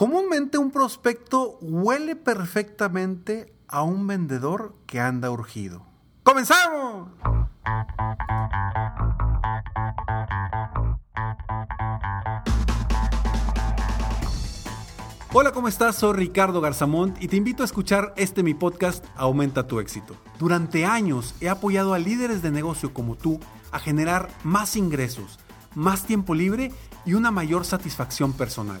Comúnmente un prospecto huele perfectamente a un vendedor que anda urgido. ¡Comenzamos! Hola, ¿cómo estás? Soy Ricardo Garzamont y te invito a escuchar este mi podcast Aumenta tu éxito. Durante años he apoyado a líderes de negocio como tú a generar más ingresos, más tiempo libre y una mayor satisfacción personal.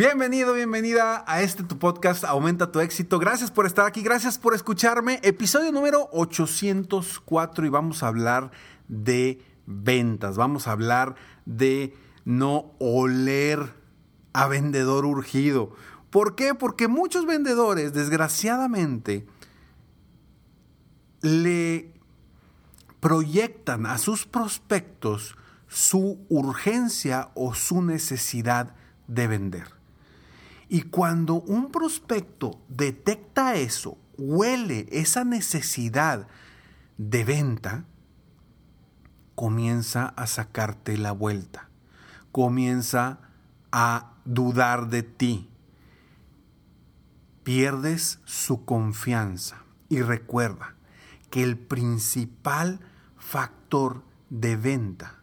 Bienvenido, bienvenida a este tu podcast Aumenta tu éxito. Gracias por estar aquí, gracias por escucharme. Episodio número 804 y vamos a hablar de ventas. Vamos a hablar de no oler a vendedor urgido. ¿Por qué? Porque muchos vendedores, desgraciadamente, le proyectan a sus prospectos su urgencia o su necesidad de vender. Y cuando un prospecto detecta eso, huele esa necesidad de venta, comienza a sacarte la vuelta, comienza a dudar de ti, pierdes su confianza. Y recuerda que el principal factor de venta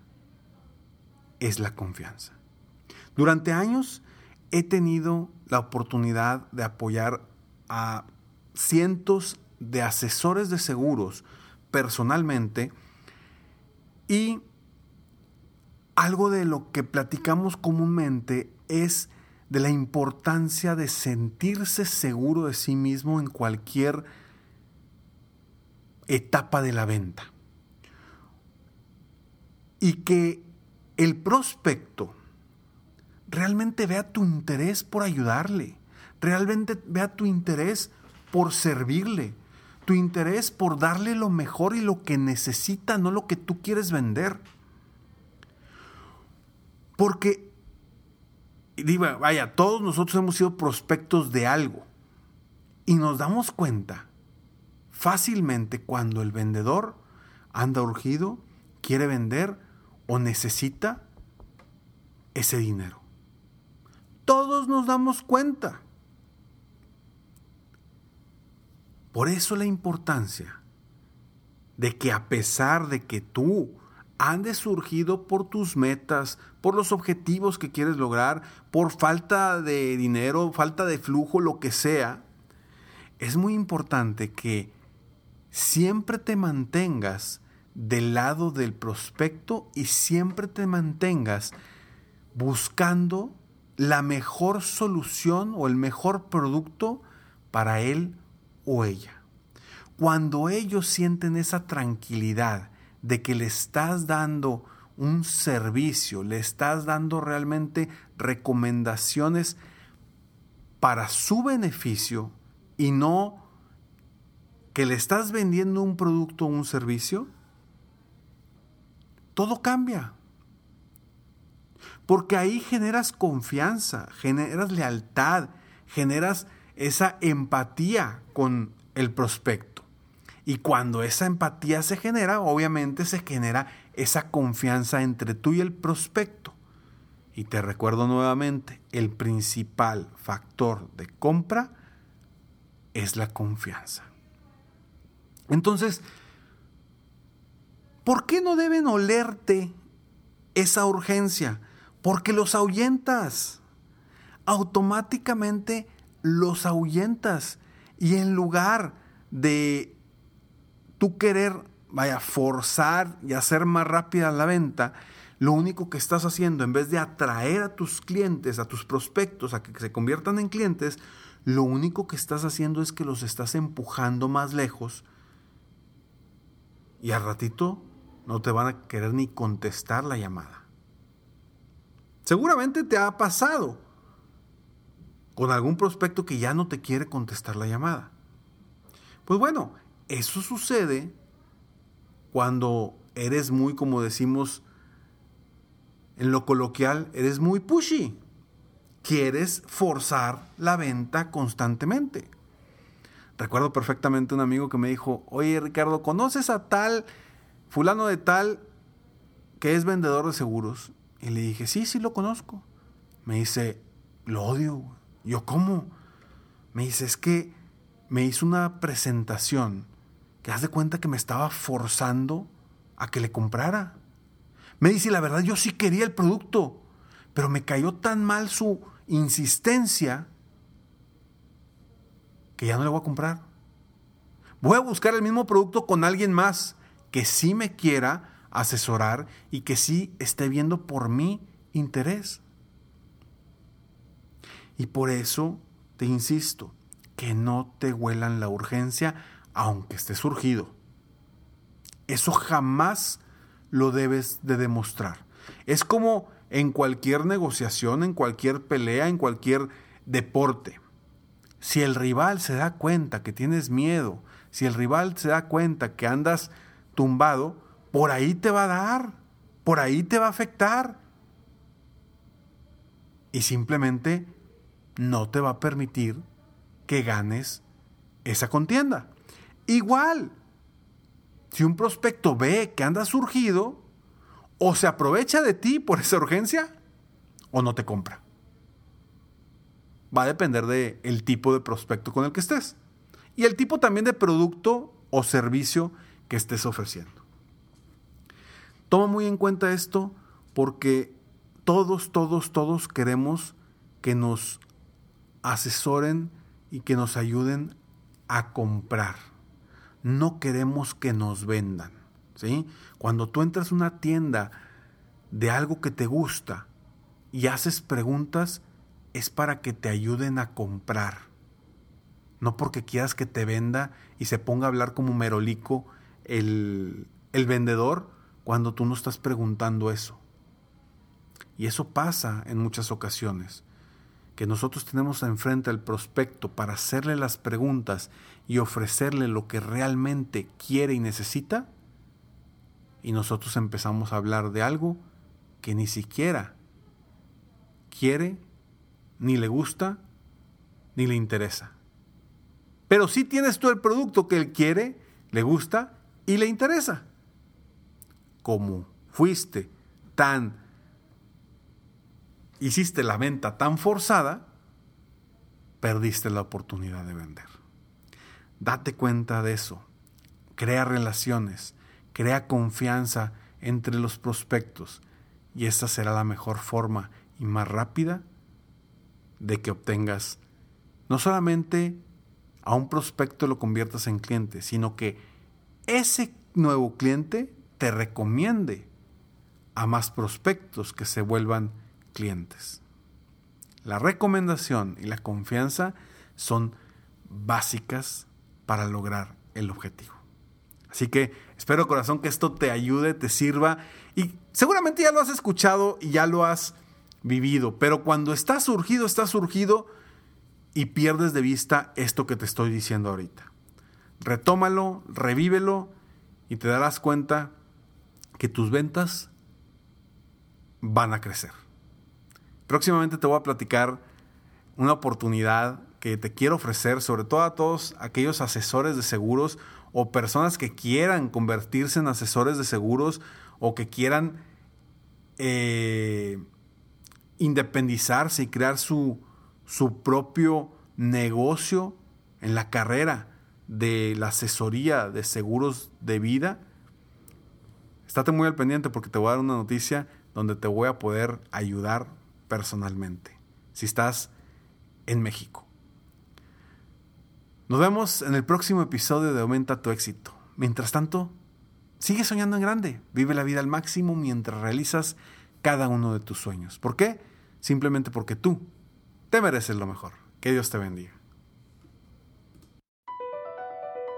es la confianza. Durante años he tenido la oportunidad de apoyar a cientos de asesores de seguros personalmente y algo de lo que platicamos comúnmente es de la importancia de sentirse seguro de sí mismo en cualquier etapa de la venta. Y que el prospecto realmente vea tu interés por ayudarle, realmente vea tu interés por servirle, tu interés por darle lo mejor y lo que necesita, no lo que tú quieres vender. Porque, digo, vaya, todos nosotros hemos sido prospectos de algo y nos damos cuenta fácilmente cuando el vendedor anda urgido, quiere vender o necesita ese dinero. Todos nos damos cuenta. Por eso la importancia de que a pesar de que tú andes surgido por tus metas, por los objetivos que quieres lograr, por falta de dinero, falta de flujo, lo que sea, es muy importante que siempre te mantengas del lado del prospecto y siempre te mantengas buscando la mejor solución o el mejor producto para él o ella. Cuando ellos sienten esa tranquilidad de que le estás dando un servicio, le estás dando realmente recomendaciones para su beneficio y no que le estás vendiendo un producto o un servicio, todo cambia. Porque ahí generas confianza, generas lealtad, generas esa empatía con el prospecto. Y cuando esa empatía se genera, obviamente se genera esa confianza entre tú y el prospecto. Y te recuerdo nuevamente, el principal factor de compra es la confianza. Entonces, ¿por qué no deben olerte esa urgencia? Porque los ahuyentas. Automáticamente los ahuyentas. Y en lugar de tú querer, vaya, forzar y hacer más rápida la venta, lo único que estás haciendo, en vez de atraer a tus clientes, a tus prospectos, a que se conviertan en clientes, lo único que estás haciendo es que los estás empujando más lejos y al ratito no te van a querer ni contestar la llamada. Seguramente te ha pasado con algún prospecto que ya no te quiere contestar la llamada. Pues bueno, eso sucede cuando eres muy, como decimos en lo coloquial, eres muy pushy. Quieres forzar la venta constantemente. Recuerdo perfectamente un amigo que me dijo, oye Ricardo, ¿conoces a tal, fulano de tal, que es vendedor de seguros? Y le dije, sí, sí lo conozco. Me dice, lo odio. Yo, ¿cómo? Me dice, es que me hizo una presentación que haz de cuenta que me estaba forzando a que le comprara. Me dice, la verdad, yo sí quería el producto, pero me cayó tan mal su insistencia que ya no le voy a comprar. Voy a buscar el mismo producto con alguien más que sí me quiera asesorar y que sí esté viendo por mi interés. Y por eso te insisto, que no te huelan la urgencia aunque esté surgido. Eso jamás lo debes de demostrar. Es como en cualquier negociación, en cualquier pelea, en cualquier deporte. Si el rival se da cuenta que tienes miedo, si el rival se da cuenta que andas tumbado, por ahí te va a dar, por ahí te va a afectar. Y simplemente no te va a permitir que ganes esa contienda. Igual, si un prospecto ve que anda surgido, o se aprovecha de ti por esa urgencia, o no te compra va a depender del el tipo de prospecto con el que estés. Y el tipo también de producto o servicio que estés ofreciendo. Toma muy en cuenta esto porque todos, todos, todos queremos que nos asesoren y que nos ayuden a comprar. No queremos que nos vendan. ¿sí? Cuando tú entras a una tienda de algo que te gusta y haces preguntas, es para que te ayuden a comprar. No porque quieras que te venda y se ponga a hablar como merolico el, el vendedor cuando tú no estás preguntando eso. Y eso pasa en muchas ocasiones, que nosotros tenemos enfrente al prospecto para hacerle las preguntas y ofrecerle lo que realmente quiere y necesita, y nosotros empezamos a hablar de algo que ni siquiera quiere ni le gusta, ni le interesa. Pero si tienes tú el producto que él quiere, le gusta y le interesa. Como fuiste tan, hiciste la venta tan forzada, perdiste la oportunidad de vender. Date cuenta de eso. Crea relaciones, crea confianza entre los prospectos y esta será la mejor forma y más rápida de que obtengas no solamente a un prospecto lo conviertas en cliente, sino que ese nuevo cliente te recomiende a más prospectos que se vuelvan clientes. La recomendación y la confianza son básicas para lograr el objetivo. Así que espero corazón que esto te ayude, te sirva y seguramente ya lo has escuchado y ya lo has vivido. Pero cuando está surgido, está surgido y pierdes de vista esto que te estoy diciendo ahorita. Retómalo, revívelo y te darás cuenta que tus ventas van a crecer. Próximamente te voy a platicar una oportunidad que te quiero ofrecer, sobre todo a todos aquellos asesores de seguros o personas que quieran convertirse en asesores de seguros o que quieran eh, independizarse y crear su, su propio negocio en la carrera de la asesoría de seguros de vida, estate muy al pendiente porque te voy a dar una noticia donde te voy a poder ayudar personalmente, si estás en México. Nos vemos en el próximo episodio de Aumenta tu éxito. Mientras tanto, sigue soñando en grande, vive la vida al máximo mientras realizas cada uno de tus sueños. ¿Por qué? Simplemente porque tú te mereces lo mejor. Que Dios te bendiga.